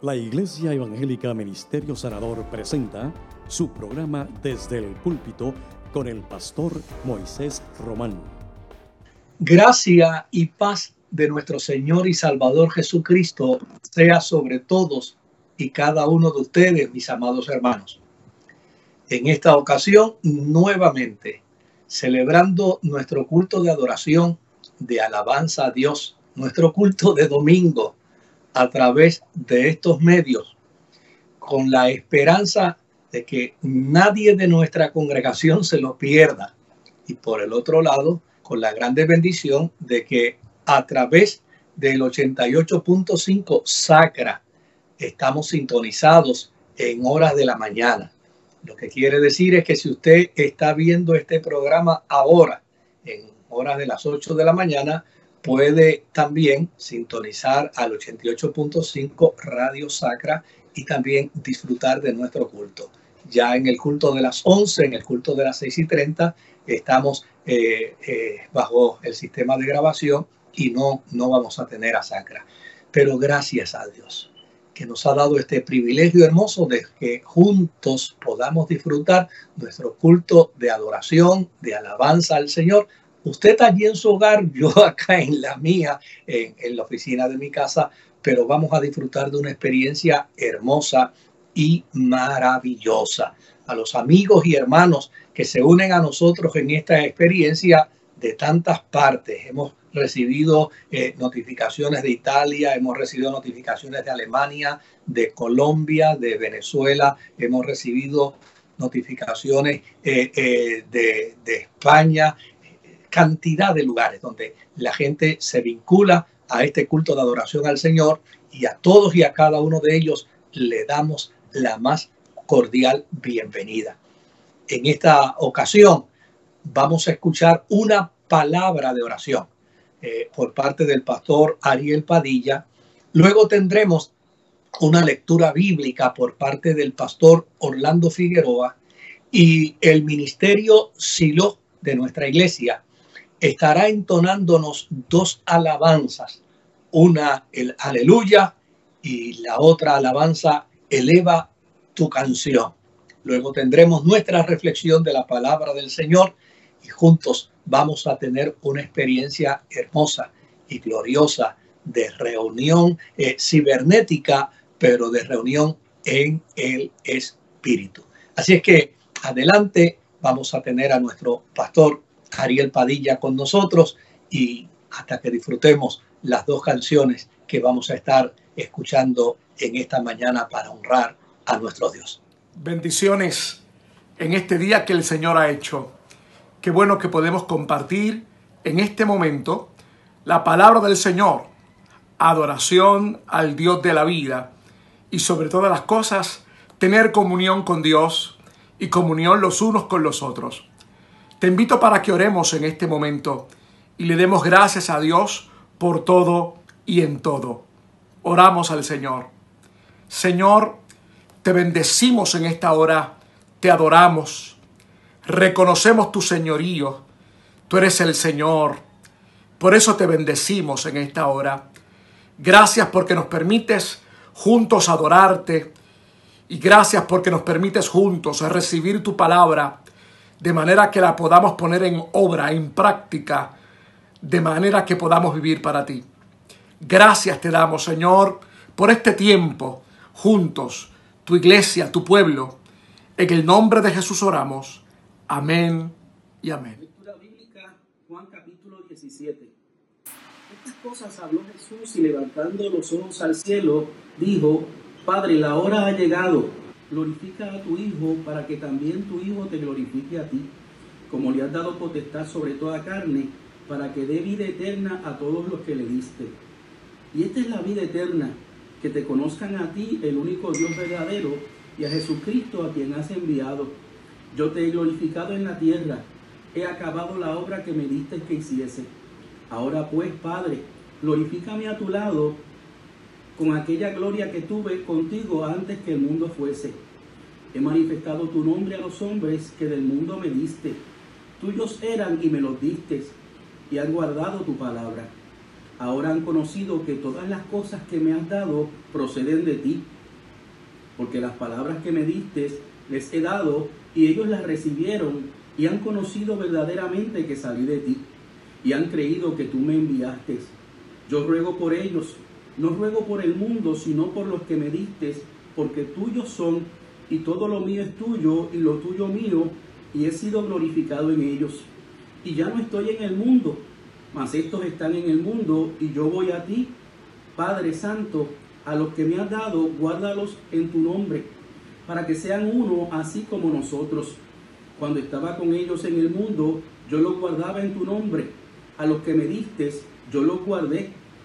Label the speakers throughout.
Speaker 1: La Iglesia Evangélica Ministerio Sanador presenta su programa Desde el Púlpito con el pastor Moisés Román.
Speaker 2: Gracia y paz de nuestro Señor y Salvador Jesucristo sea sobre todos y cada uno de ustedes, mis amados hermanos. En esta ocasión, nuevamente, celebrando nuestro culto de adoración, de alabanza a Dios, nuestro culto de domingo, a través de estos medios con la esperanza de que nadie de nuestra congregación se lo pierda. Y por el otro lado, con la grande bendición de que a través del 88.5 Sacra estamos sintonizados en horas de la mañana. Lo que quiere decir es que si usted está viendo este programa ahora, en horas de las 8 de la mañana, puede también sintonizar al 88.5 Radio Sacra y también disfrutar de nuestro culto. Ya en el culto de las 11, en el culto de las 6 y 30, estamos eh, eh, bajo el sistema de grabación y no, no vamos a tener a Sacra. Pero gracias a Dios que nos ha dado este privilegio hermoso de que juntos podamos disfrutar nuestro culto de adoración, de alabanza al Señor Usted allí en su hogar, yo acá en la mía, en, la oficina de mi casa, pero vamos a disfrutar de una experiencia hermosa y maravillosa. A los amigos y hermanos que se unen a nosotros en esta experiencia de tantas partes. Hemos recibido eh, notificaciones de Italia, hemos recibido notificaciones de Alemania, de Colombia, de Venezuela, hemos recibido notificaciones eh, eh, de, de, España, cantidad de lugares donde la gente se vincula a este culto de adoración al Señor y a todos y a cada uno de ellos le damos la más cordial bienvenida. En esta ocasión vamos a escuchar una palabra de oración eh, por parte del pastor Ariel Padilla. Luego tendremos una lectura bíblica por parte del pastor Orlando Figueroa y el ministerio Silo de nuestra iglesia estará entonándonos dos alabanzas, una el aleluya y la otra alabanza eleva tu canción. Luego tendremos nuestra reflexión de la palabra del Señor y juntos vamos a tener una experiencia hermosa y gloriosa de reunión eh, cibernética, pero de reunión en el Espíritu. Así es que adelante vamos a tener a nuestro pastor Ariel Padilla con nosotros y hasta que disfrutemos las dos canciones que vamos a estar escuchando en esta mañana para honrar a nuestro Dios.
Speaker 3: Bendiciones en este día que el Señor ha hecho. Qué bueno que podemos compartir en este momento la palabra del Señor, adoración al Dios de la vida y sobre todas las cosas tener comunión con Dios y comunión los unos con los otros. Te invito para que oremos en este momento y le demos gracias a Dios por todo y en todo. Oramos al Señor. Señor, te bendecimos en esta hora, te adoramos, reconocemos tu señorío, tú eres el Señor. Por eso te bendecimos en esta hora. Gracias porque nos permites juntos adorarte y gracias porque nos permites juntos recibir tu palabra de manera que la podamos poner en obra, en práctica, de manera que podamos vivir para ti. Gracias te damos, Señor, por este tiempo juntos, tu iglesia, tu pueblo. En el nombre de Jesús oramos. Amén y amén.
Speaker 4: Lectura bíblica, Juan capítulo 17. Estas cosas habló Jesús y levantando los ojos al cielo, dijo, Padre, la hora ha llegado glorifica a tu Hijo para que también tu Hijo te glorifique a ti, como le has dado potestad sobre toda carne, para que dé vida eterna a todos los que le diste. Y esta es la vida eterna, que te conozcan a ti, el único Dios verdadero, y a Jesucristo a quien has enviado. Yo te he glorificado en la tierra, he acabado la obra que me diste que hiciese. Ahora pues, Padre, glorifícame a tu lado con aquella gloria que tuve contigo antes que el mundo fuese. He manifestado tu nombre a los hombres que del mundo me diste. Tuyos eran y me los diste, y han guardado tu palabra. ahora han conocido que todas las cosas que me has dado proceden de ti, porque las palabras que me diste les he dado y ellos las recibieron y han conocido verdaderamente que salí de ti y han creído que tú me enviaste. Yo ruego por ellos, no ruego por el mundo, sino por los que me diste, porque tuyos son y todo lo mío es tuyo y lo tuyo mío, y he sido glorificado en ellos. Y ya no estoy en el mundo, mas estos están en el mundo y yo voy a ti, Padre Santo, a los que me has dado, guárdalos en tu nombre, para que sean uno así como nosotros. Cuando estaba con ellos en el mundo, yo los guardaba en tu nombre. A los que me diste, yo los guardé,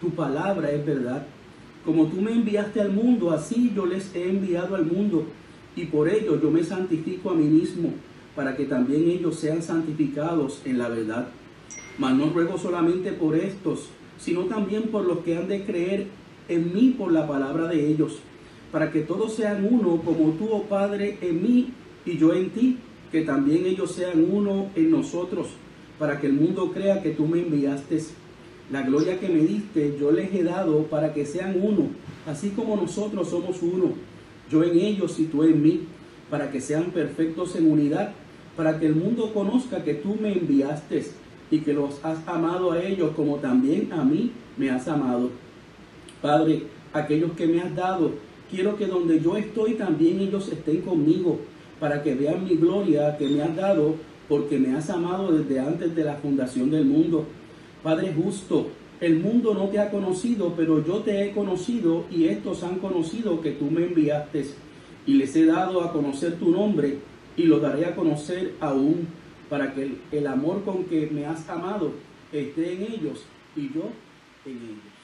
Speaker 4: Tu palabra es verdad. Como tú me enviaste al mundo, así yo les he enviado al mundo. Y por ello yo me santifico a mí mismo, para que también ellos sean santificados en la verdad. Mas no ruego solamente por estos, sino también por los que han de creer en mí por la palabra de ellos, para que todos sean uno, como tú, oh Padre, en mí y yo en ti, que también ellos sean uno en nosotros, para que el mundo crea que tú me enviaste. La gloria que me diste yo les he dado para que sean uno, así como nosotros somos uno, yo en ellos y tú en mí, para que sean perfectos en unidad, para que el mundo conozca que tú me enviaste y que los has amado a ellos como también a mí me has amado. Padre, aquellos que me has dado, quiero que donde yo estoy también ellos estén conmigo, para que vean mi gloria que me has dado, porque me has amado desde antes de la fundación del mundo. Padre justo, el mundo no te ha conocido, pero yo te he conocido y estos han conocido que tú me enviaste y les he dado a conocer tu nombre y lo daré a conocer aún para que el, amor con que me has amado esté en ellos y yo en ellos.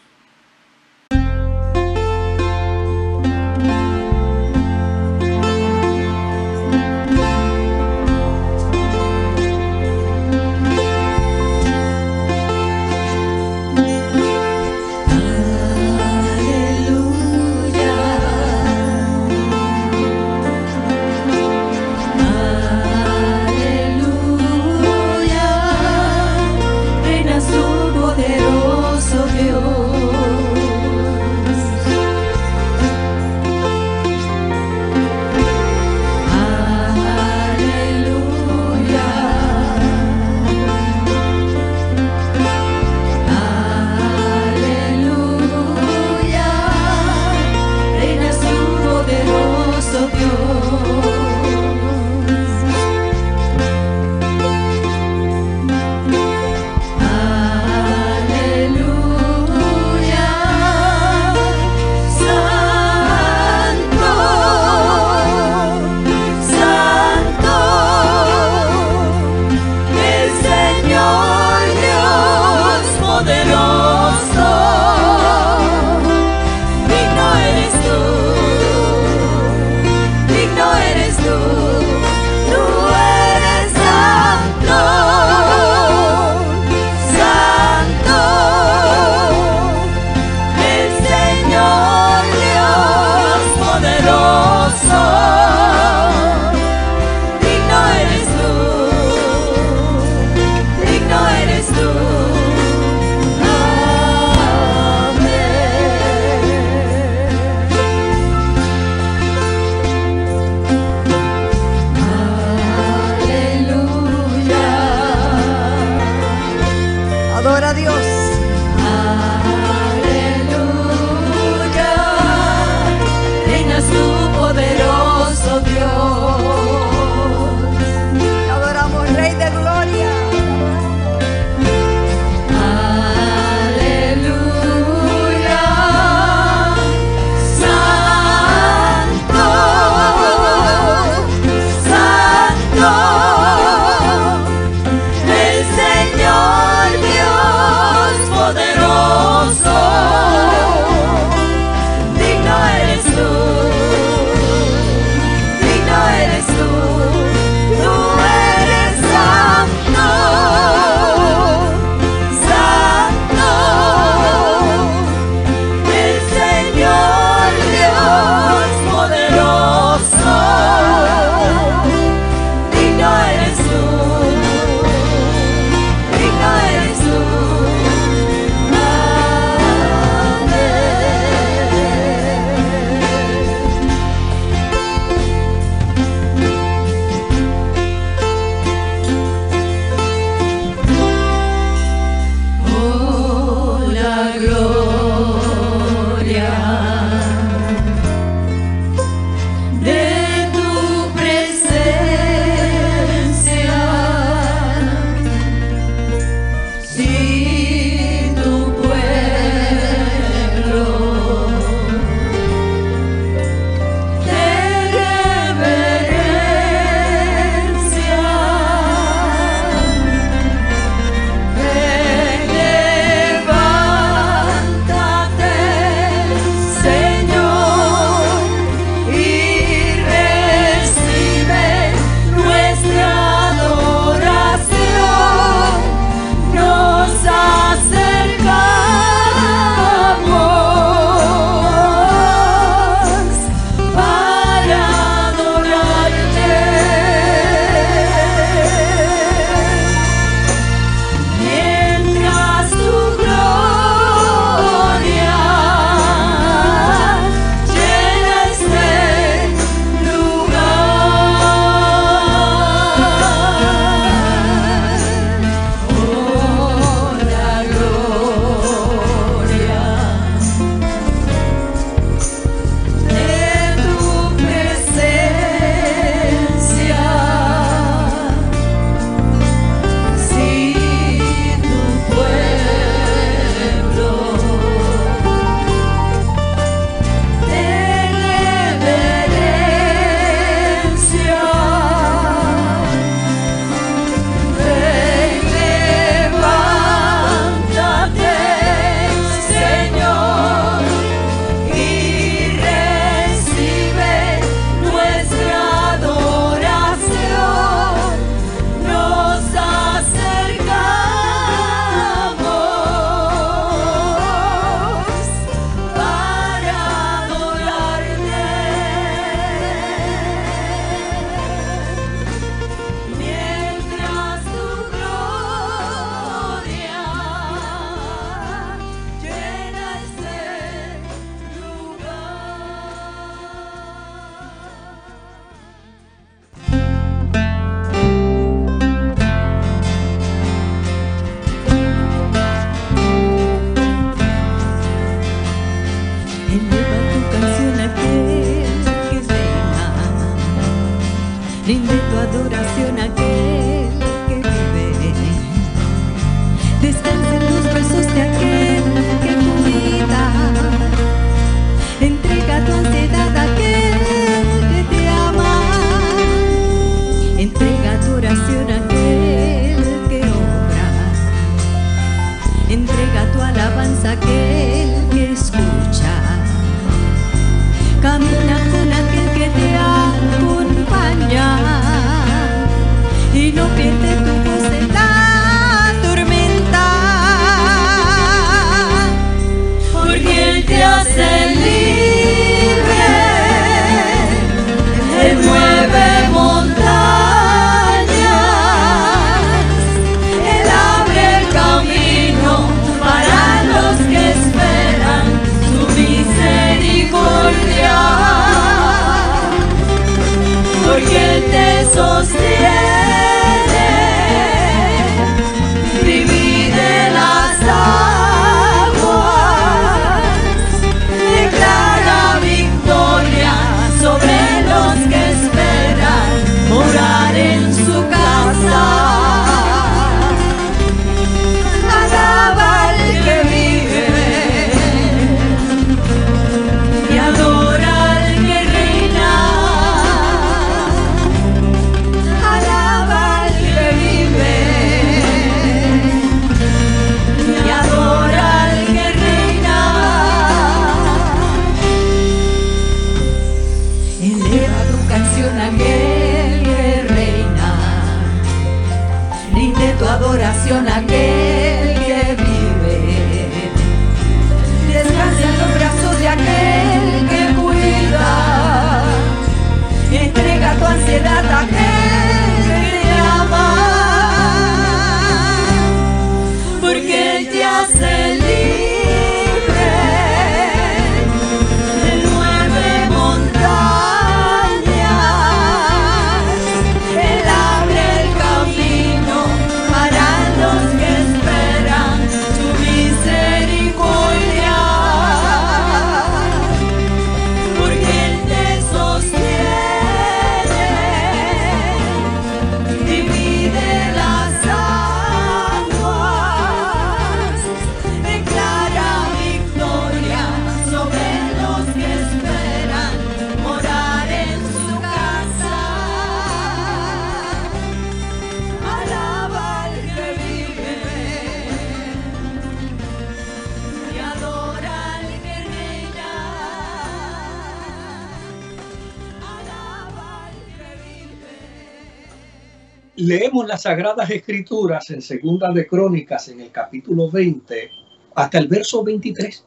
Speaker 2: Sagradas Escrituras en Segunda de Crónicas en el capítulo 20 hasta el verso 23.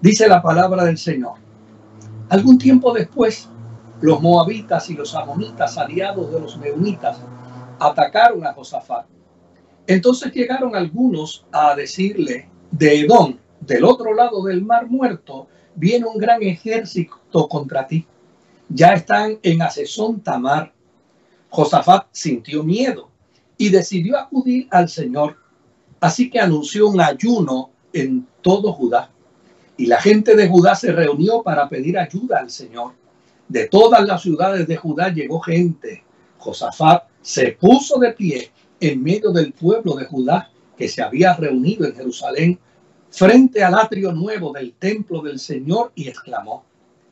Speaker 2: Dice la palabra del Señor. Algún tiempo después, los moabitas y los amonitas, aliados de los meunitas, atacaron a Josafat. Entonces llegaron algunos a decirle, de Edom, del otro lado del mar muerto, viene un gran ejército contra ti. Ya están en Asesón Tamar. Josafat sintió miedo y decidió acudir al Señor. Así que anunció un ayuno en todo Judá. Y la gente de Judá se reunió para pedir ayuda al Señor. De todas las ciudades de Judá llegó gente. Josafat se puso de pie en medio del pueblo de Judá que se había reunido en Jerusalén frente al atrio nuevo del templo del Señor y exclamó,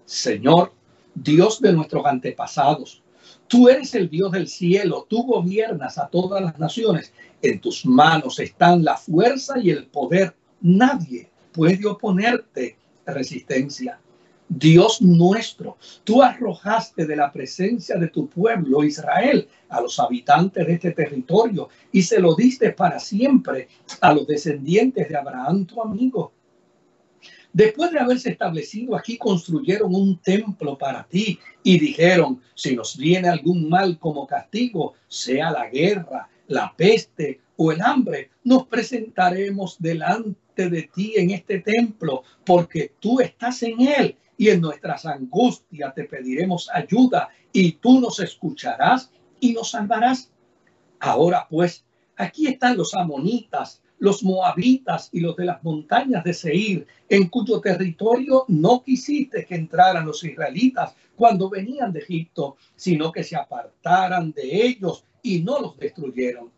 Speaker 2: Señor, Dios de nuestros antepasados, tú eres el Dios del cielo, tú gobiernas a todas las naciones, en tus manos están la fuerza y el poder, nadie puede oponerte resistencia. Dios nuestro, tú arrojaste de la presencia de tu pueblo Israel a los habitantes de este territorio y se lo diste para siempre a los descendientes de Abraham, tu amigo. Después de haberse establecido aquí, construyeron un templo para ti y dijeron, si nos viene algún mal como castigo, sea la guerra, la peste o el hambre, nos presentaremos delante de ti en este templo, porque tú estás en él y en nuestras angustias te pediremos ayuda y tú nos escucharás y nos salvarás. Ahora pues, aquí están los amonitas, los moabitas y los de las montañas de Seir, en cuyo territorio no quisiste que entraran los israelitas cuando venían de Egipto, sino que se apartaran de ellos y no los destruyeron.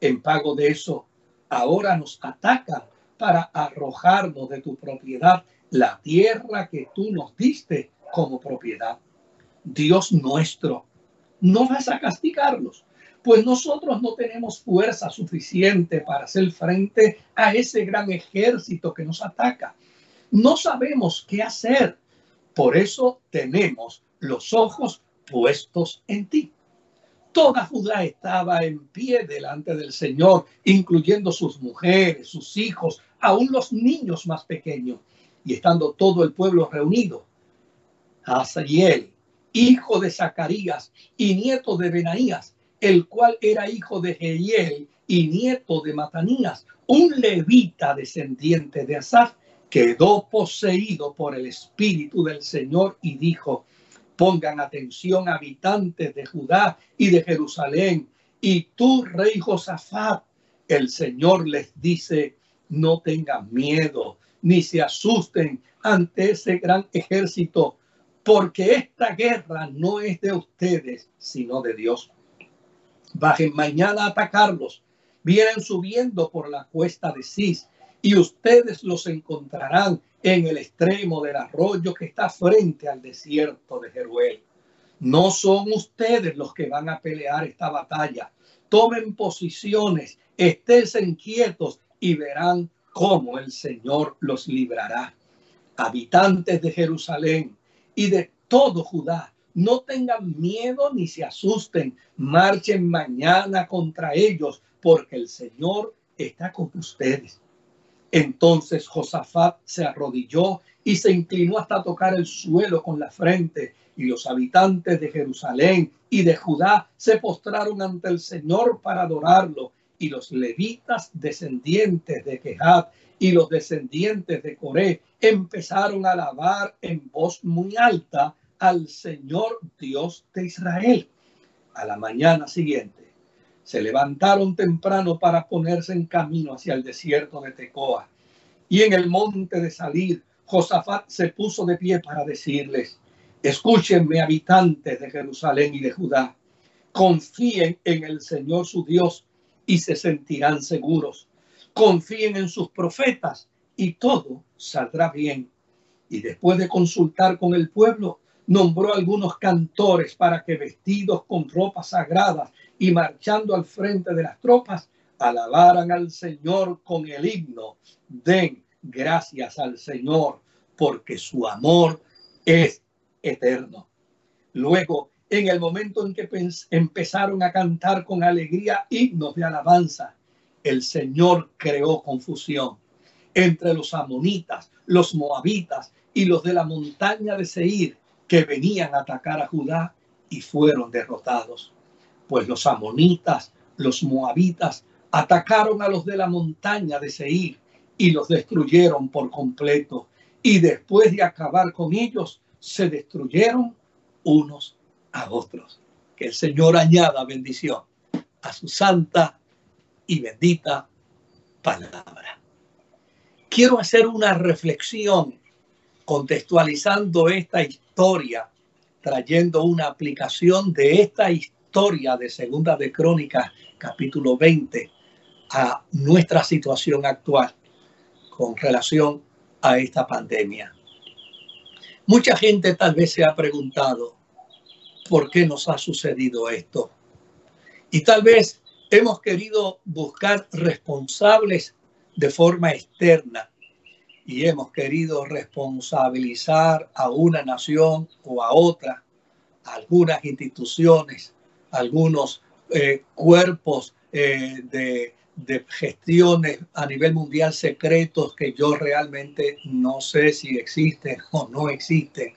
Speaker 2: En pago de eso, ahora nos atacan para arrojarnos de tu propiedad la tierra que tú nos diste como propiedad. Dios nuestro, no vas a castigarlos, pues nosotros no tenemos fuerza suficiente para hacer frente a ese gran ejército que nos ataca. No sabemos qué hacer, por eso tenemos los ojos puestos en ti. Toda Judá estaba en pie delante del Señor, incluyendo sus mujeres, sus hijos, aún los niños más pequeños, y estando todo el pueblo reunido. Asael, hijo de Zacarías y nieto de Benaías, el cual era hijo de Jehiel y nieto de Matanías, un levita descendiente de Asaf, quedó poseído por el Espíritu del Señor y dijo, pongan atención habitantes de Judá y de Jerusalén, y tú, rey Josafat, el Señor les dice, no tengan miedo, ni se asusten ante ese gran ejército, porque esta guerra no es de ustedes, sino de Dios bajen mañana a atacarlos. Vienen subiendo por la cuesta de Cis y ustedes los encontrarán en el extremo del arroyo que está frente al desierto de Jeruel. No son ustedes los que van a pelear esta batalla. Tomen posiciones, estén quietos y verán cómo el Señor los librará. Habitantes de Jerusalén y de todo Judá, no tengan miedo ni se asusten. Marchen mañana contra ellos porque el Señor está con ustedes. Entonces Josafat se arrodilló y se inclinó hasta tocar el suelo con la frente. Y los habitantes de Jerusalén y de Judá se postraron ante el Señor para adorarlo. Y los levitas descendientes de Kehat y los descendientes de Coré empezaron a alabar en voz muy alta al Señor Dios de Israel. A la mañana siguiente se levantaron temprano para ponerse en camino hacia el desierto de Tecoa. Y en el monte de salir, Josafat se puso de pie para decirles, escúchenme habitantes de Jerusalén y de Judá, confíen en el Señor su Dios y se sentirán seguros. Confíen en sus profetas y todo saldrá bien. Y después de consultar con el pueblo, nombró algunos cantores para que vestidos con ropas sagradas y marchando al frente de las tropas, alabaran al Señor con el himno. Den gracias al Señor porque su amor es eterno. Luego, en el momento en que empezaron a cantar con alegría himnos de alabanza, el Señor creó confusión entre los amonitas, los moabitas y los de la montaña de Seir que venían a atacar a Judá y fueron derrotados. Pues los amonitas, los moabitas, atacaron a los de la montaña de Seir y los destruyeron por completo. Y después de acabar con ellos, se destruyeron unos a otros. Que el Señor añada bendición a su santa y bendita palabra. Quiero hacer una reflexión contextualizando esta historia, trayendo una aplicación de esta historia de Segunda de Crónicas, capítulo 20, a nuestra situación actual con relación a esta pandemia. Mucha gente tal vez se ha preguntado, ¿por qué nos ha sucedido esto? Y tal vez hemos querido buscar responsables de forma externa y hemos querido responsabilizar a una nación o a otra, algunas instituciones, algunos eh, cuerpos eh, de, de gestiones a nivel mundial secretos que yo realmente no sé si existen o no existen.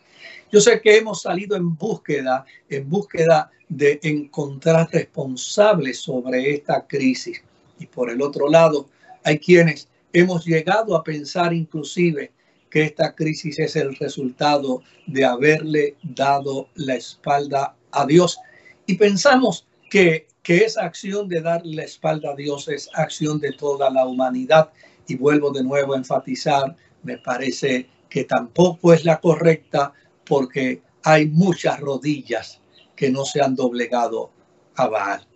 Speaker 2: Yo sé que hemos salido en búsqueda, en búsqueda de encontrar responsables sobre esta crisis. Y por el otro lado, hay quienes Hemos llegado a pensar inclusive que esta crisis es el resultado de haberle dado la espalda a Dios. Y pensamos que que esa acción de darle la espalda a Dios es acción de toda la humanidad. Y vuelvo de nuevo a enfatizar, me parece que tampoco es la correcta porque hay muchas rodillas que no se han doblegado a Baal.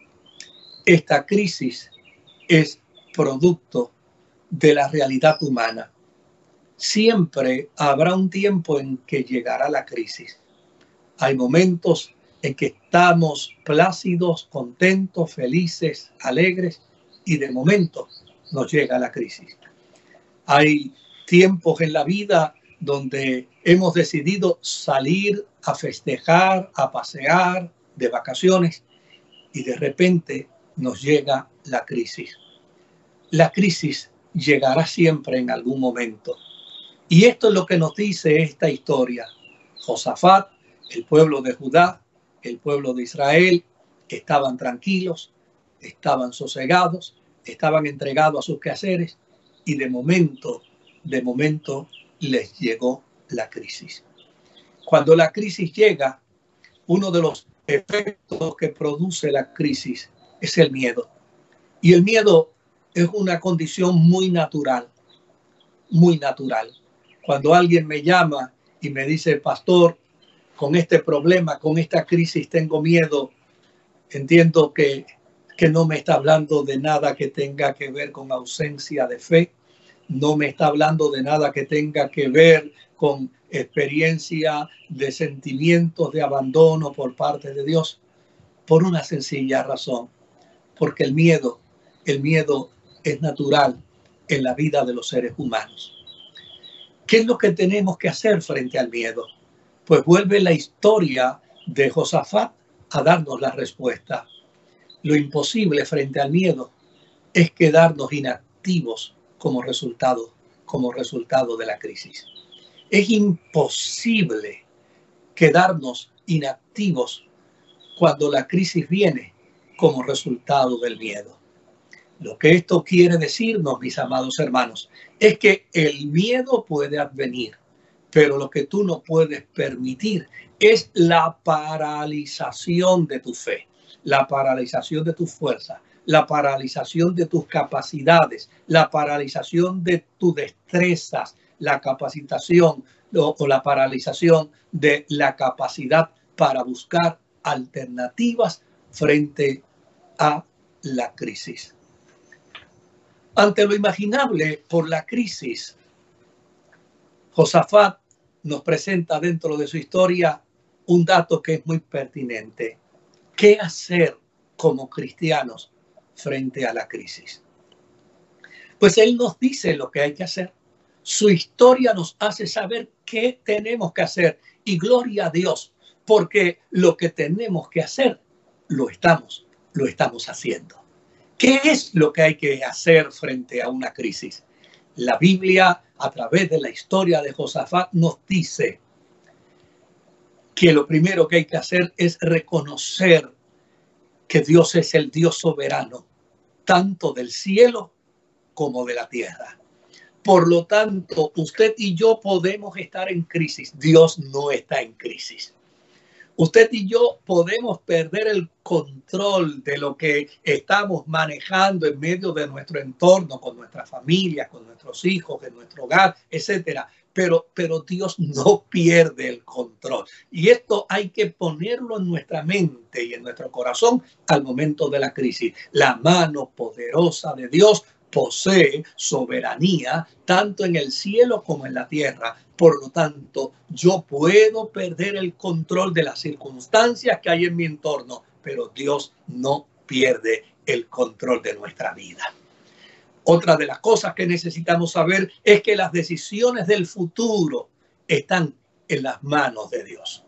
Speaker 2: Esta crisis es producto de la realidad humana. Siempre habrá un tiempo en que llegará la crisis. Hay momentos en que estamos plácidos, contentos, felices, alegres y de momento nos llega la crisis. Hay tiempos en la vida donde hemos decidido salir a festejar, a pasear, de vacaciones y de repente nos llega la crisis. La crisis llegará siempre en algún momento. Y esto es lo que nos dice esta historia. Josafat, el pueblo de Judá, el pueblo de Israel, estaban tranquilos, estaban sosegados, estaban entregados a sus quehaceres y de momento, de momento les llegó la crisis. Cuando la crisis llega, uno de los efectos que produce la crisis es el miedo. Y el miedo es una condición muy natural, muy natural. Cuando alguien me llama y me dice, pastor, con este problema, con esta crisis tengo miedo, entiendo que, que no me está hablando de nada que tenga que ver con ausencia de fe, no me está hablando de nada que tenga que ver con experiencia de sentimientos de abandono por parte de Dios, por una sencilla razón, porque el miedo, el miedo es natural en la vida de los seres humanos. ¿Qué es lo que tenemos que hacer frente al miedo? Pues vuelve la historia de Josafat a darnos la respuesta. Lo imposible frente al miedo es quedarnos inactivos como resultado, como resultado de la crisis. Es imposible quedarnos inactivos cuando la crisis viene como resultado del miedo. Lo que esto quiere decirnos, mis amados hermanos, es que el miedo puede advenir, pero lo que tú no puedes permitir es la paralización de tu fe, la paralización de tu fuerza, la paralización de tus capacidades, la paralización de tus destrezas, la capacitación o, o la paralización de la capacidad para buscar alternativas frente a la crisis. Ante lo imaginable por la crisis, Josafat nos presenta dentro de su historia un dato que es muy pertinente. ¿Qué hacer como cristianos frente a la crisis? Pues él nos dice lo que hay que hacer. Su historia nos hace saber qué tenemos que hacer. Y gloria a Dios, porque lo que tenemos que hacer, lo estamos, lo estamos haciendo. ¿Qué es lo que hay que hacer frente a una crisis? La Biblia, a través de la historia de Josafat, nos dice que lo primero que hay que hacer es reconocer que Dios es el Dios soberano, tanto del cielo como de la tierra. Por lo tanto, usted y yo podemos estar en crisis. Dios no está en crisis. Usted y yo podemos perder el control de lo que estamos manejando en medio de nuestro entorno, con nuestra familia, con nuestros hijos, en nuestro hogar, etcétera. Pero, pero Dios no pierde el control. Y esto hay que ponerlo en nuestra mente y en nuestro corazón al momento de la crisis. La mano poderosa de Dios posee soberanía tanto en el cielo como en la tierra. Por lo tanto, yo puedo perder el control de las circunstancias que hay en mi entorno, pero Dios no pierde el control de nuestra vida. Otra de las cosas que necesitamos saber es que las decisiones del futuro están en las manos de Dios.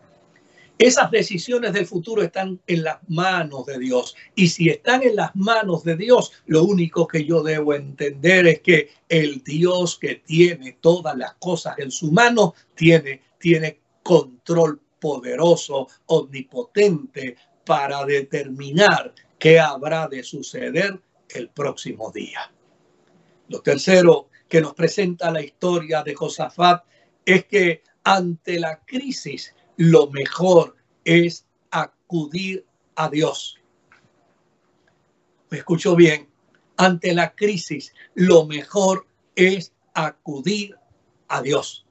Speaker 2: Esas decisiones del futuro están en las manos de Dios. Y si están en las manos de Dios, lo único que yo debo entender es que el Dios que tiene todas las cosas en su mano tiene, tiene control poderoso, omnipotente para determinar qué habrá de suceder el próximo día. Lo tercero que nos presenta la historia de Josafat es que ante la crisis lo mejor es acudir a Dios. me escuchó bien, ante la crisis lo mejor es acudir a Dios,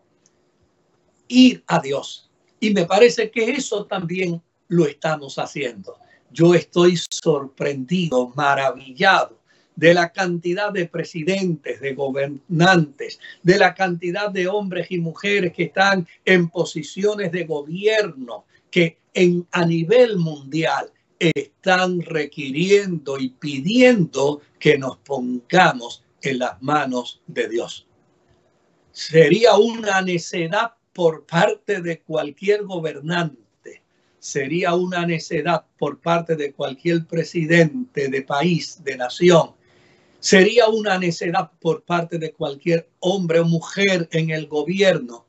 Speaker 2: ir a Dios. Y me parece que eso también lo estamos haciendo. Yo estoy sorprendido, maravillado de la cantidad de presidentes, de gobernantes, de la cantidad de hombres y mujeres que están en posiciones de gobierno, que en, a nivel mundial están requiriendo y pidiendo que nos pongamos en las manos de Dios. Sería una necedad por parte de cualquier gobernante, sería una necedad por parte de cualquier presidente de país, de nación, sería una necedad por parte de cualquier hombre o mujer en el gobierno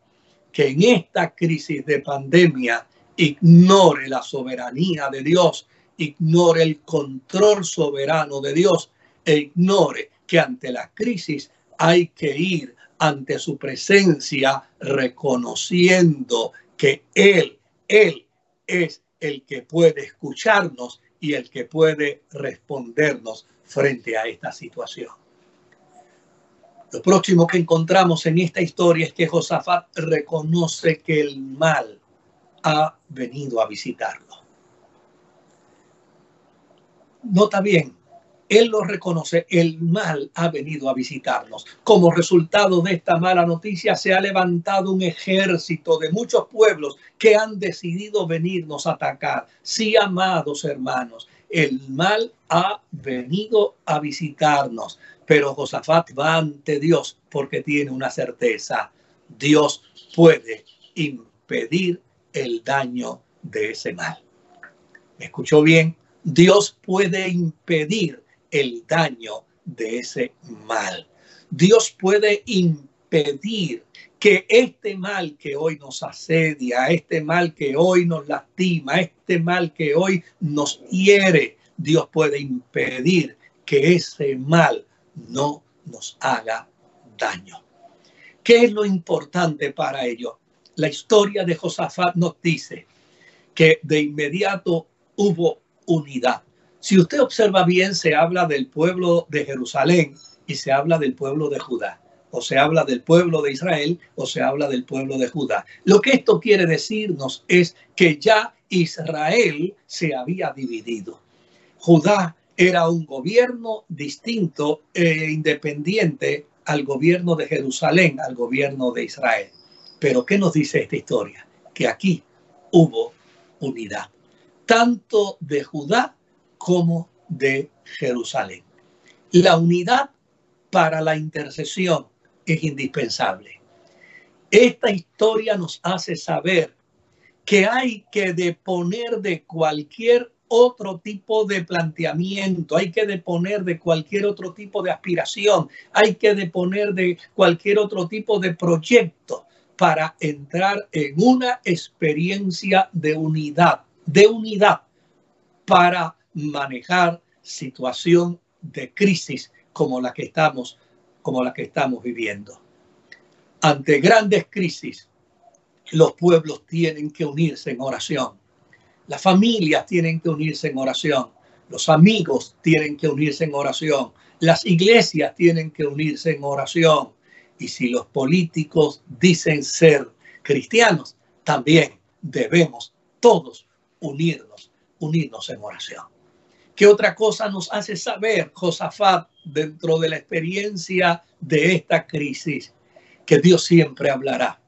Speaker 2: que en esta crisis de pandemia ignore la soberanía de Dios ignore el control soberano de Dios e ignore que ante la crisis hay que ir ante su presencia reconociendo que Él, Él es el que puede escucharnos y el que puede respondernos frente a esta situación. Lo próximo que encontramos en esta historia es que Josafat reconoce que el mal ha venido a visitarlo nota bien, él lo reconoce, el mal ha venido a visitarnos. Como resultado de esta mala noticia se ha levantado un ejército de muchos pueblos que han decidido venirnos a atacar. Sí, amados hermanos, el mal ha venido a visitarnos, pero Josafat va ante Dios porque tiene una certeza. Dios puede impedir el daño de ese mal. ¿Me escuchó bien? Dios puede impedir el daño de ese mal. Dios puede impedir que este mal que hoy nos asedia, este mal que hoy nos lastima, este mal que hoy nos hiere, Dios puede impedir que ese mal no nos haga daño. ¿Qué es lo importante para ello? La historia de Josafat nos dice que de inmediato hubo unidad. Si usted observa bien, se habla del pueblo de Jerusalén y se habla del pueblo de Judá. O se habla del pueblo de Israel o se habla del pueblo de Judá. Lo que esto quiere decirnos es que ya Israel se había dividido. Judá era un gobierno distinto e independiente al gobierno de Jerusalén, al gobierno de Israel. Pero ¿qué nos dice esta historia? Que aquí hubo unidad tanto de Judá como de Jerusalén. La unidad para la intercesión es indispensable. Esta historia nos hace saber que hay que deponer de cualquier otro tipo de planteamiento, hay que deponer de cualquier otro tipo de aspiración, hay que deponer de cualquier otro tipo de proyecto para entrar en una experiencia de unidad de unidad para manejar situación de crisis como la que estamos como la que estamos viviendo. Ante grandes crisis, los pueblos tienen que unirse en oración. Las familias tienen que unirse en oración. Los amigos tienen que unirse en oración. Las iglesias tienen que unirse en oración. Y si los políticos dicen ser cristianos, también debemos todos unirnos, unirnos en oración. ¿Qué otra cosa nos hace saber Josafat dentro de la experiencia de esta crisis? Que Dios siempre hablará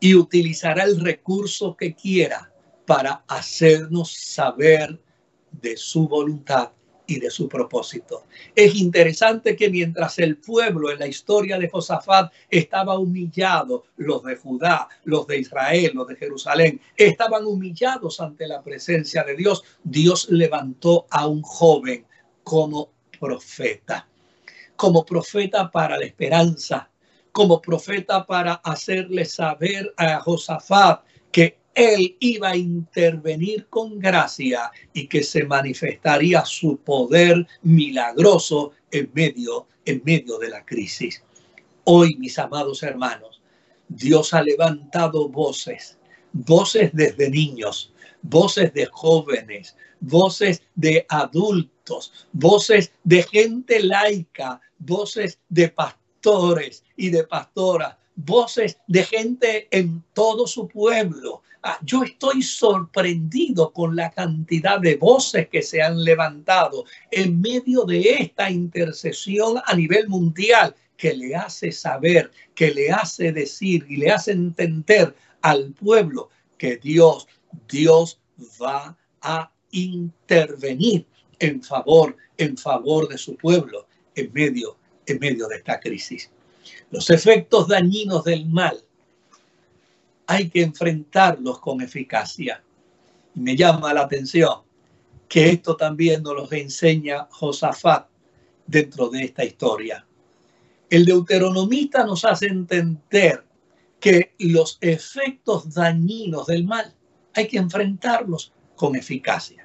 Speaker 2: y utilizará el recurso que quiera para hacernos saber de su voluntad y de su propósito. Es interesante que mientras el pueblo en la historia de Josafat estaba humillado, los de Judá, los de Israel, los de Jerusalén, estaban humillados ante la presencia de Dios, Dios levantó a un joven como profeta, como profeta para la esperanza, como profeta para hacerle saber a Josafat él iba a intervenir con gracia y que se manifestaría su poder milagroso en medio, en medio de la crisis. Hoy, mis amados hermanos, Dios ha levantado voces voces desde niños, voces de jóvenes, voces de adultos, voces de gente laica, voces de pastores y de pastoras, voces de gente en todo su pueblo. Ah, yo estoy sorprendido con la cantidad de voces que se han levantado en medio de esta intercesión a nivel mundial que le hace saber, que le hace decir y le hace entender al pueblo que Dios, Dios va a intervenir en favor, en favor de su pueblo en medio, en medio de esta crisis. Los efectos dañinos del mal hay que enfrentarlos con eficacia. Y me llama la atención que esto también nos lo enseña Josafat dentro de esta historia. El deuteronomista nos hace entender que los efectos dañinos del mal hay que enfrentarlos con eficacia.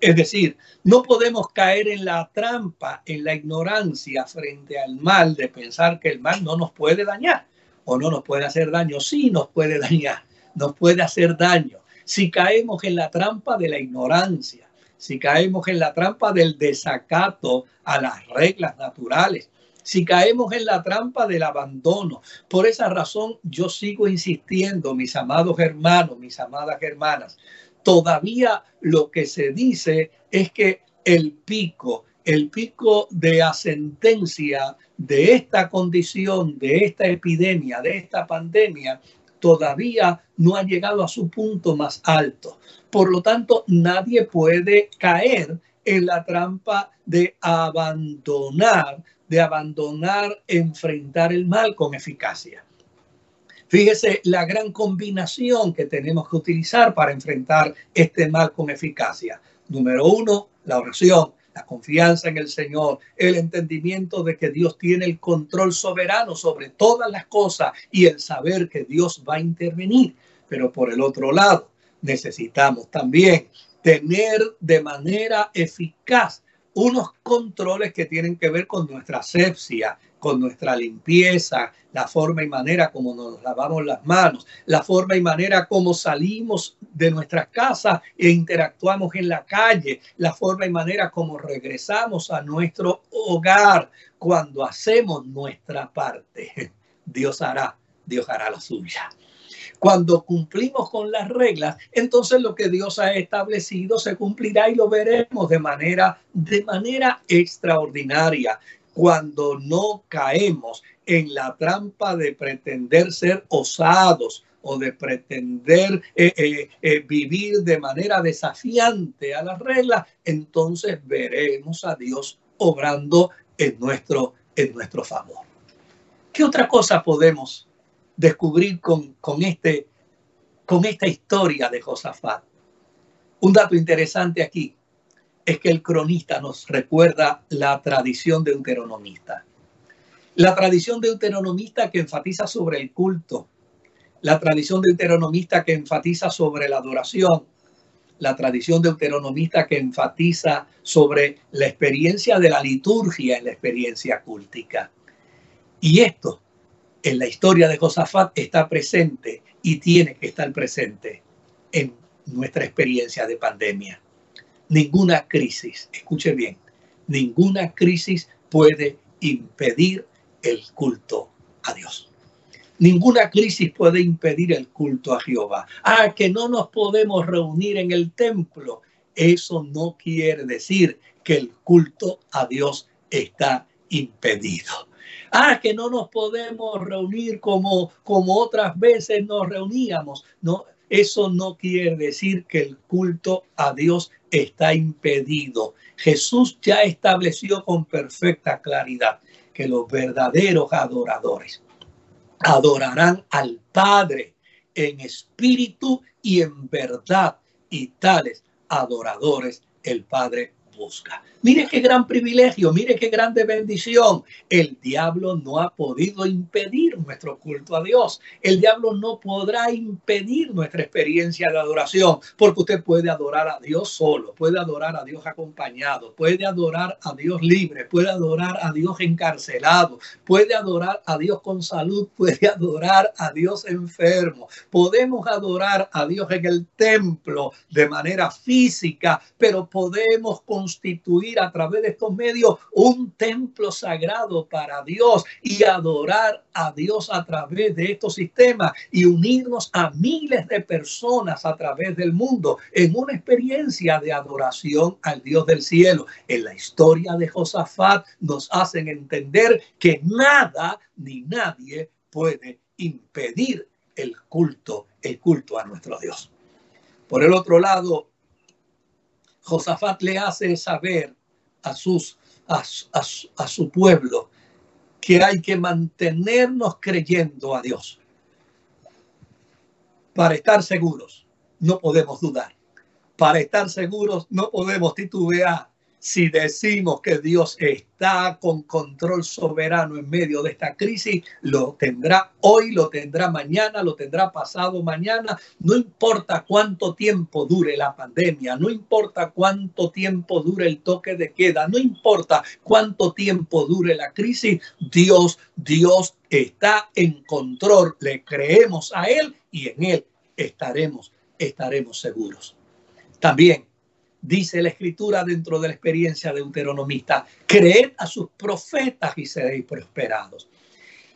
Speaker 2: Es decir, no podemos caer en la trampa, en la ignorancia frente al mal, de pensar que el mal no nos puede dañar o no nos puede hacer daño. Sí nos puede dañar, nos puede hacer daño. Si caemos en la trampa de la ignorancia, si caemos en la trampa del desacato a las reglas naturales, si caemos en la trampa del abandono. Por esa razón yo sigo insistiendo, mis amados hermanos, mis amadas hermanas, todavía lo que se dice es que el pico, el pico de asentencia de esta condición, de esta epidemia, de esta pandemia, todavía no ha llegado a su punto más alto. Por lo tanto, nadie puede caer en la trampa de abandonar de abandonar, enfrentar el mal con eficacia. Fíjese la gran combinación que tenemos que utilizar para enfrentar este mal con eficacia. Número uno, la oración, la confianza en el Señor, el entendimiento de que Dios tiene el control soberano sobre todas las cosas y el saber que Dios va a intervenir. Pero por el otro lado, necesitamos también tener de manera eficaz unos controles que tienen que ver con nuestra asepsia, con nuestra limpieza, la forma y manera como nos lavamos las manos, la forma y manera como salimos de nuestras casas e interactuamos en la calle, la forma y manera como regresamos a nuestro hogar cuando hacemos nuestra parte. Dios hará, Dios hará la suya. Cuando cumplimos con las reglas, entonces lo que Dios ha establecido se cumplirá y lo veremos de manera, de manera extraordinaria. Cuando no caemos en la trampa de pretender ser osados o de pretender eh, eh, eh, vivir de manera desafiante a las reglas, entonces veremos a Dios obrando en nuestro, en nuestro favor. ¿Qué otra cosa podemos descubrir con, con, este, con esta historia de Josafat. Un dato interesante aquí es que el cronista nos recuerda la tradición deuteronomista. La tradición deuteronomista que enfatiza sobre el culto, la tradición deuteronomista que enfatiza sobre la adoración, la tradición deuteronomista que enfatiza sobre la experiencia de la liturgia en la experiencia cultica. Y esto en la historia de Josafat está presente y tiene que estar presente en nuestra experiencia de pandemia. Ninguna crisis, escuche bien, ninguna crisis puede impedir el culto a Dios. Ninguna crisis puede impedir el culto a Jehová. Ah, que no nos podemos reunir en el templo. Eso no quiere decir que el culto a Dios está impedido. Ah, que no nos podemos reunir como, como otras veces nos reuníamos. No, eso no quiere decir que el culto a Dios está impedido. Jesús ya estableció con perfecta claridad que los verdaderos adoradores adorarán al Padre en espíritu y en verdad. Y tales adoradores el Padre busca. Mire qué gran privilegio, mire qué grande bendición. El diablo no ha podido impedir nuestro culto a Dios. El diablo no podrá impedir nuestra experiencia de adoración, porque usted puede adorar a Dios solo, puede adorar a Dios acompañado, puede adorar a Dios libre, puede adorar a Dios encarcelado, puede adorar a Dios con salud, puede adorar a Dios enfermo. Podemos adorar a Dios en el templo de manera física, pero podemos a través de estos medios un templo sagrado para Dios y adorar a Dios a través de estos sistemas y unirnos a miles de personas a través del mundo en una experiencia de adoración al Dios del cielo. En la historia de Josafat nos hacen entender que nada ni nadie puede impedir el culto, el culto a nuestro Dios. Por el otro lado, Josafat le hace saber a, sus, a, a, su pueblo que hay que mantenernos creyendo a Dios. Para estar seguros, no podemos dudar. Para estar seguros, no podemos titubear si decimos que Dios está con control soberano en medio de esta crisis, lo tendrá hoy, lo tendrá mañana, lo tendrá pasado mañana, no importa cuánto tiempo dure la pandemia, no importa cuánto tiempo dure el toque de queda, no importa cuánto tiempo dure la crisis, Dios, Dios está en control, le creemos a Él y en Él estaremos, estaremos seguros. También dice la escritura dentro de la experiencia deuteronomista, creed a sus profetas y seréis prosperados.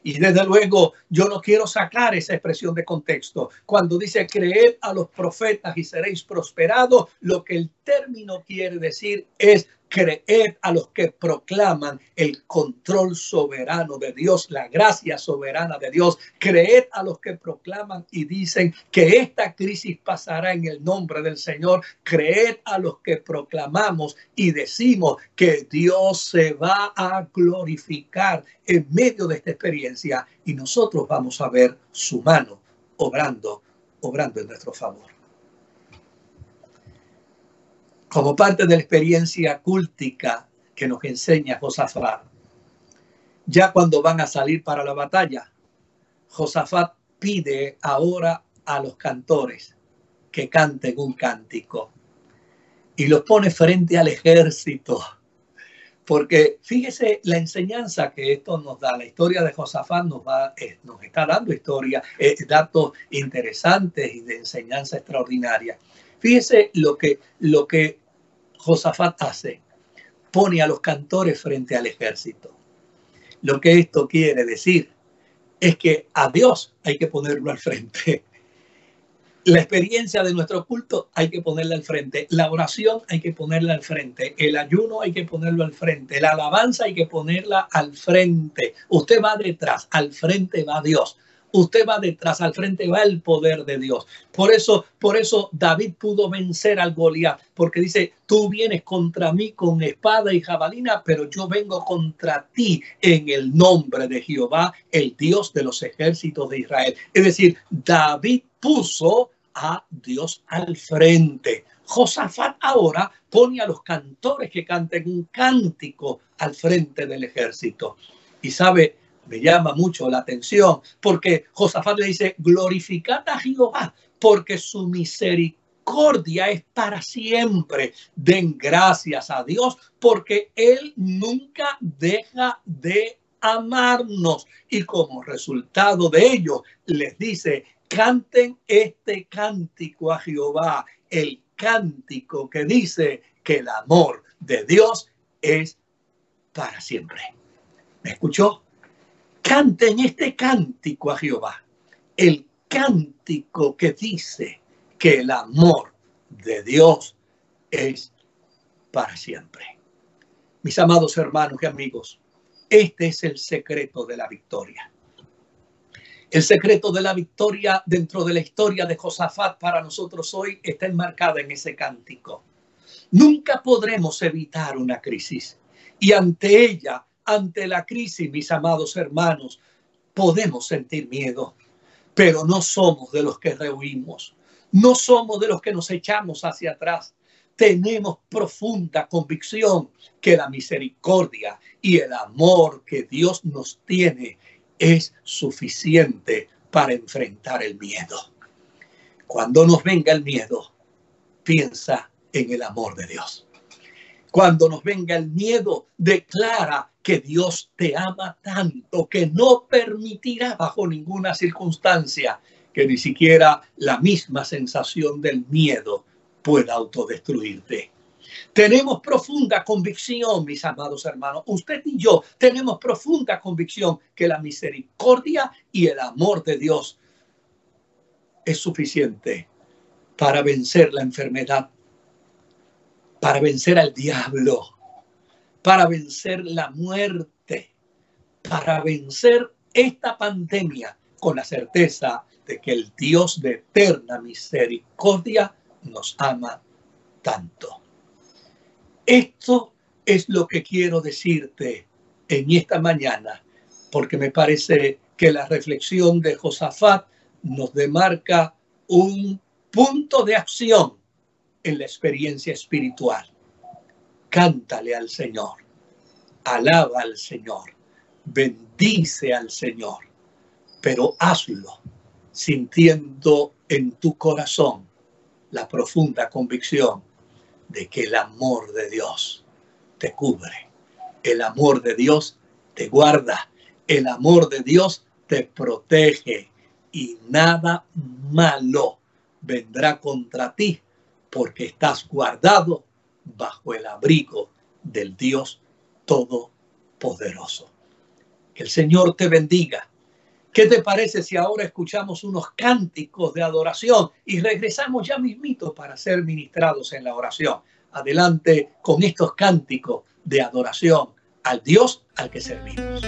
Speaker 2: Y desde luego yo no quiero sacar esa expresión de contexto. Cuando dice creed a los profetas y seréis prosperados, lo que el término quiere decir es creed a los que proclaman el control soberano de Dios, la gracia soberana de Dios. Creed a los que proclaman y dicen que esta crisis pasará en el nombre del Señor. Creed a los que proclamamos y decimos que Dios se va a glorificar en medio de esta experiencia y nosotros vamos a ver su mano obrando, obrando en nuestro favor como parte de la experiencia cúltica que nos enseña Josafat. Ya cuando van a salir para la batalla, Josafat pide ahora a los cantores que canten un cántico y los pone frente al ejército. Porque fíjese la enseñanza que esto nos da, la historia de Josafat nos, va, eh, nos está dando historia, eh, datos interesantes y de enseñanza extraordinaria. Fíjese lo que, lo que Josafat hace, pone a los cantores frente al ejército. Lo que esto quiere decir es que a Dios hay que ponerlo al frente. La experiencia de nuestro culto hay que ponerla al frente. La oración hay que ponerla al frente. El ayuno hay que ponerlo al frente. La alabanza hay que ponerla al frente. Usted va detrás, al frente va Dios usted va detrás, al frente va el poder de Dios. Por eso, por eso David pudo vencer al Goliat, porque dice, tú vienes contra mí con espada y jabalina, pero yo vengo contra ti en el nombre de Jehová, el Dios de los ejércitos de Israel. Es decir, David puso a Dios al frente. Josafat ahora pone a los cantores que canten un cántico al frente del ejército. Y sabe, me llama mucho la atención porque Josafat le dice, glorificad a Jehová porque su misericordia es para siempre. Den gracias a Dios porque Él nunca deja de amarnos. Y como resultado de ello, les dice, canten este cántico a Jehová, el cántico que dice que el amor de Dios es para siempre. ¿Me escuchó? Canten este cántico a Jehová, el cántico que dice que el amor de Dios es para siempre. Mis amados hermanos y amigos, este es el secreto de la victoria. El secreto de la victoria dentro de la historia de Josafat para nosotros hoy está enmarcada en ese cántico. Nunca podremos evitar una crisis y ante ella ante la crisis, mis amados hermanos, podemos sentir miedo, pero no somos de los que rehuimos, no somos de los que nos echamos hacia atrás. tenemos profunda convicción que la misericordia y el amor que Dios nos tiene es suficiente para enfrentar el miedo. Cuando nos venga el miedo, piensa en el amor de Dios. Cuando nos venga el miedo, declara que Dios te ama tanto que no permitirá bajo ninguna circunstancia que ni siquiera la misma sensación del miedo pueda autodestruirte. Tenemos profunda convicción, mis amados hermanos. Usted y yo tenemos profunda convicción que la misericordia y el amor de Dios es suficiente para vencer la enfermedad, para vencer al diablo, para vencer la muerte, para vencer esta pandemia con la certeza de que el Dios de eterna misericordia nos ama tanto. Esto es lo que quiero decirte en esta mañana, porque me parece que la reflexión de Josafat nos demarca un punto de acción en la experiencia espiritual. Cántale al Señor, alaba al Señor, bendice al Señor, pero hazlo sintiendo en tu corazón la profunda convicción de que el amor de Dios te cubre, el amor de Dios te guarda, el amor de Dios te protege. Y nada malo vendrá contra ti porque estás guardado bajo el abrigo del Dios Todopoderoso. Que el Señor te bendiga. ¿Qué te parece si ahora escuchamos unos cánticos de adoración y regresamos ya mismito para ser ministrados en la oración? Adelante con estos cánticos de adoración al Dios al que servimos.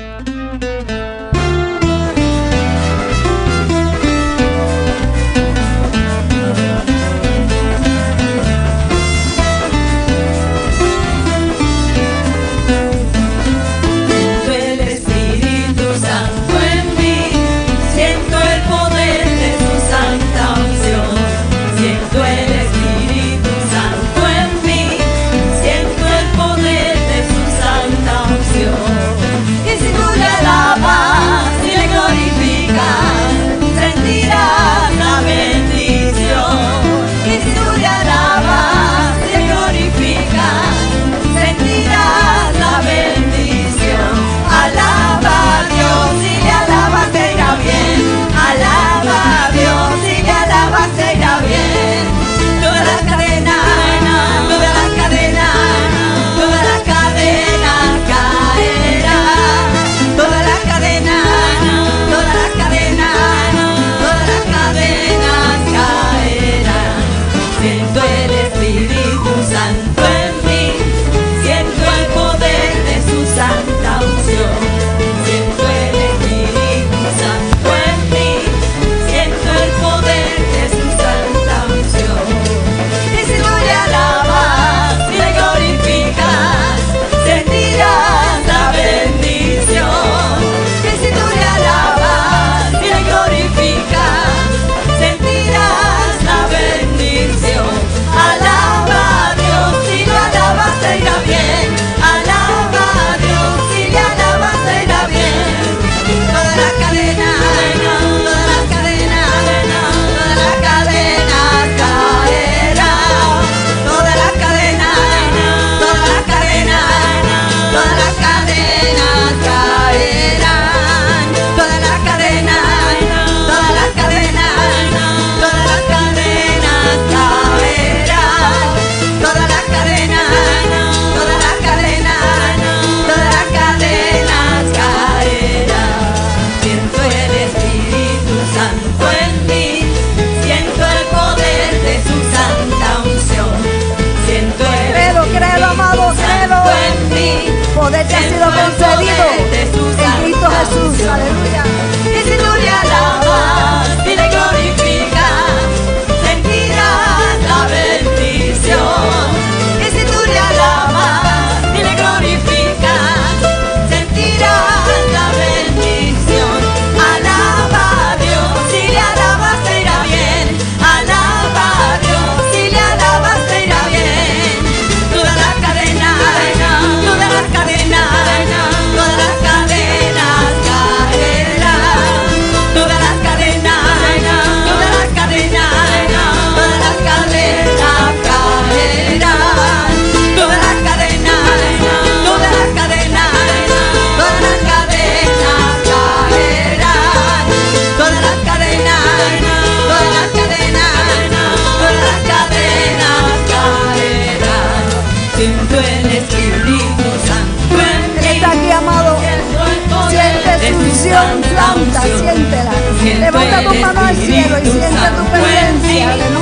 Speaker 5: Levanta tu mano
Speaker 2: al cielo y siente tu presencia.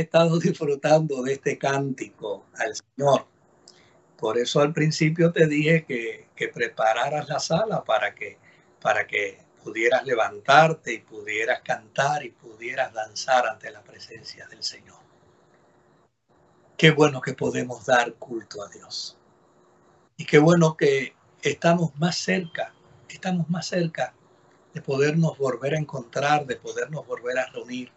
Speaker 2: Estado disfrutando de este cántico al Señor. Por eso al principio te dije que, que prepararas la sala para que, para que pudieras levantarte y pudieras cantar y pudieras danzar ante la presencia del Señor. Qué bueno que podemos dar culto a Dios. Y qué bueno que estamos más cerca, estamos más cerca de podernos volver a encontrar, de podernos volver a reunir,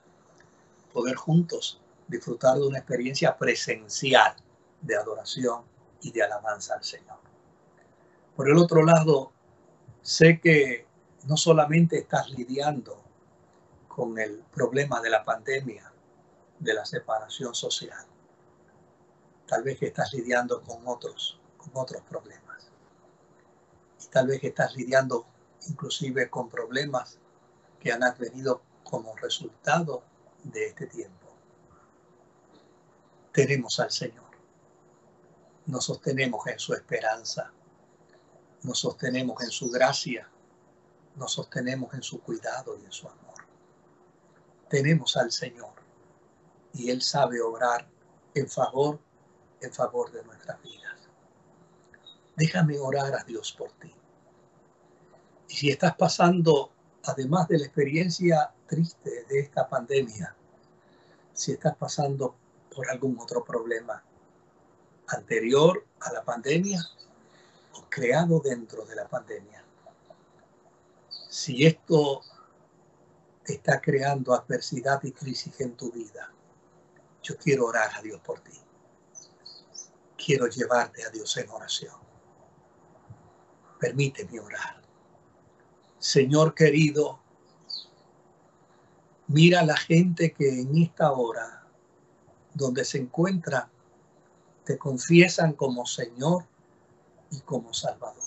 Speaker 2: poder juntos disfrutar de una experiencia presencial de adoración y de alabanza al Señor. Por el otro lado, sé que no solamente estás lidiando con el problema de la pandemia, de la separación social, tal vez que estás lidiando con otros, con otros problemas. Y tal vez que estás lidiando inclusive con problemas que han advenido como resultado de este tiempo. Tenemos al Señor. Nos sostenemos en su esperanza. Nos sostenemos en su gracia. Nos sostenemos en su cuidado y en su amor. Tenemos al Señor y Él sabe obrar en favor, en favor de nuestras vidas. Déjame orar a Dios por ti. Y si estás pasando, además de la experiencia triste de esta pandemia, si estás pasando por algún otro problema anterior a la pandemia o creado dentro de la pandemia, si esto está creando adversidad y crisis en tu vida, yo quiero orar a Dios por ti. Quiero llevarte a Dios en oración. Permíteme orar. Señor querido, mira la gente que en esta hora, donde se encuentra, te confiesan como Señor y como Salvador.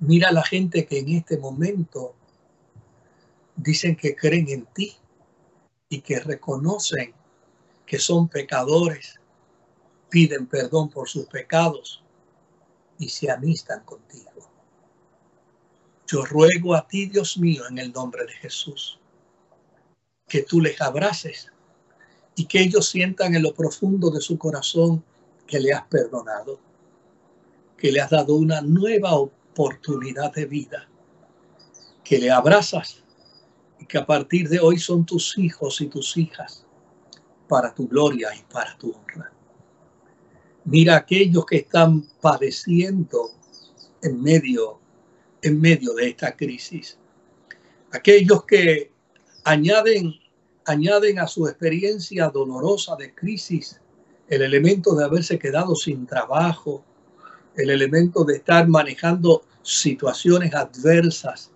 Speaker 2: Mira la gente que en este momento dicen que creen en ti y que reconocen que son pecadores, piden perdón por sus pecados y se amistan contigo. Yo ruego a ti, Dios mío, en el nombre de Jesús, que tú les abraces y que ellos sientan en lo profundo de su corazón que le has perdonado, que le has dado una nueva oportunidad de vida, que le abrazas y que a partir de hoy son tus hijos y tus hijas para tu gloria y para tu honra. Mira aquellos que están padeciendo en medio en medio de esta crisis. Aquellos que añaden, añaden a su experiencia dolorosa de crisis el elemento de haberse quedado sin trabajo, el elemento de estar manejando situaciones adversas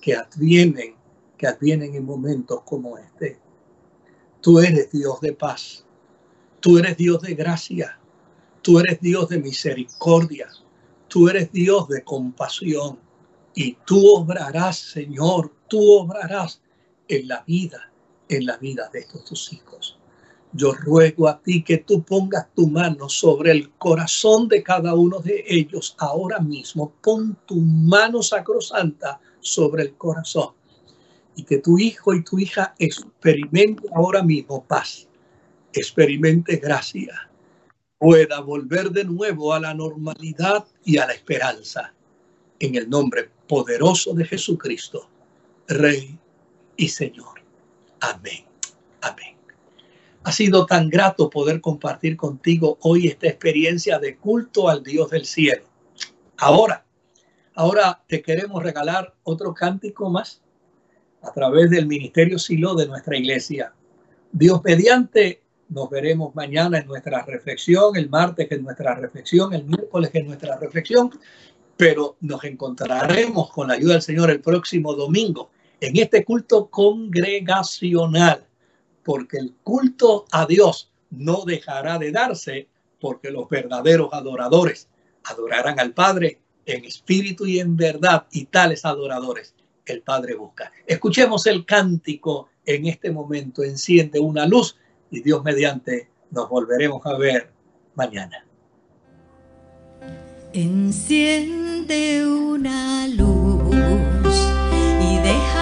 Speaker 2: que advienen, que advienen en momentos como este. Tú eres Dios de paz, tú eres Dios de gracia, tú eres Dios de misericordia, tú eres Dios de compasión. Y tú obrarás, Señor, tú obrarás en la vida, en la vida de estos tus hijos. Yo ruego a ti que tú pongas tu mano sobre el corazón de cada uno de ellos ahora mismo. Pon tu mano sacrosanta sobre el corazón y que tu hijo y tu hija experimente ahora mismo paz, experimente gracia, pueda volver de nuevo a la normalidad y a la esperanza. En el nombre poderoso de Jesucristo, Rey y Señor. Amén. Amén. Ha sido tan grato poder compartir contigo hoy esta experiencia de culto al Dios del cielo. Ahora, ahora te queremos regalar otro cántico más a través del Ministerio Silo de nuestra iglesia. Dios mediante, nos veremos mañana en nuestra reflexión, el martes en nuestra reflexión, el miércoles en nuestra reflexión pero nos encontraremos con la ayuda del Señor el próximo domingo en este culto congregacional, porque el culto a Dios no dejará de darse, porque los verdaderos adoradores adorarán al Padre en espíritu y en verdad, y tales adoradores el Padre busca. Escuchemos el cántico en este momento, enciende una luz y Dios mediante nos volveremos a ver mañana.
Speaker 5: Enciende una luz y déjala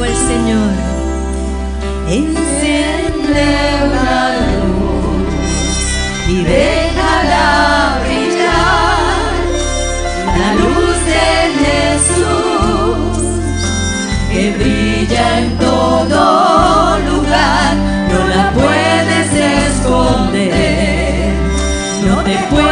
Speaker 5: Al Señor. Enciende una luz y déjala brillar. La luz de Jesús que brilla en todo lugar, no la puedes esconder, no te puedes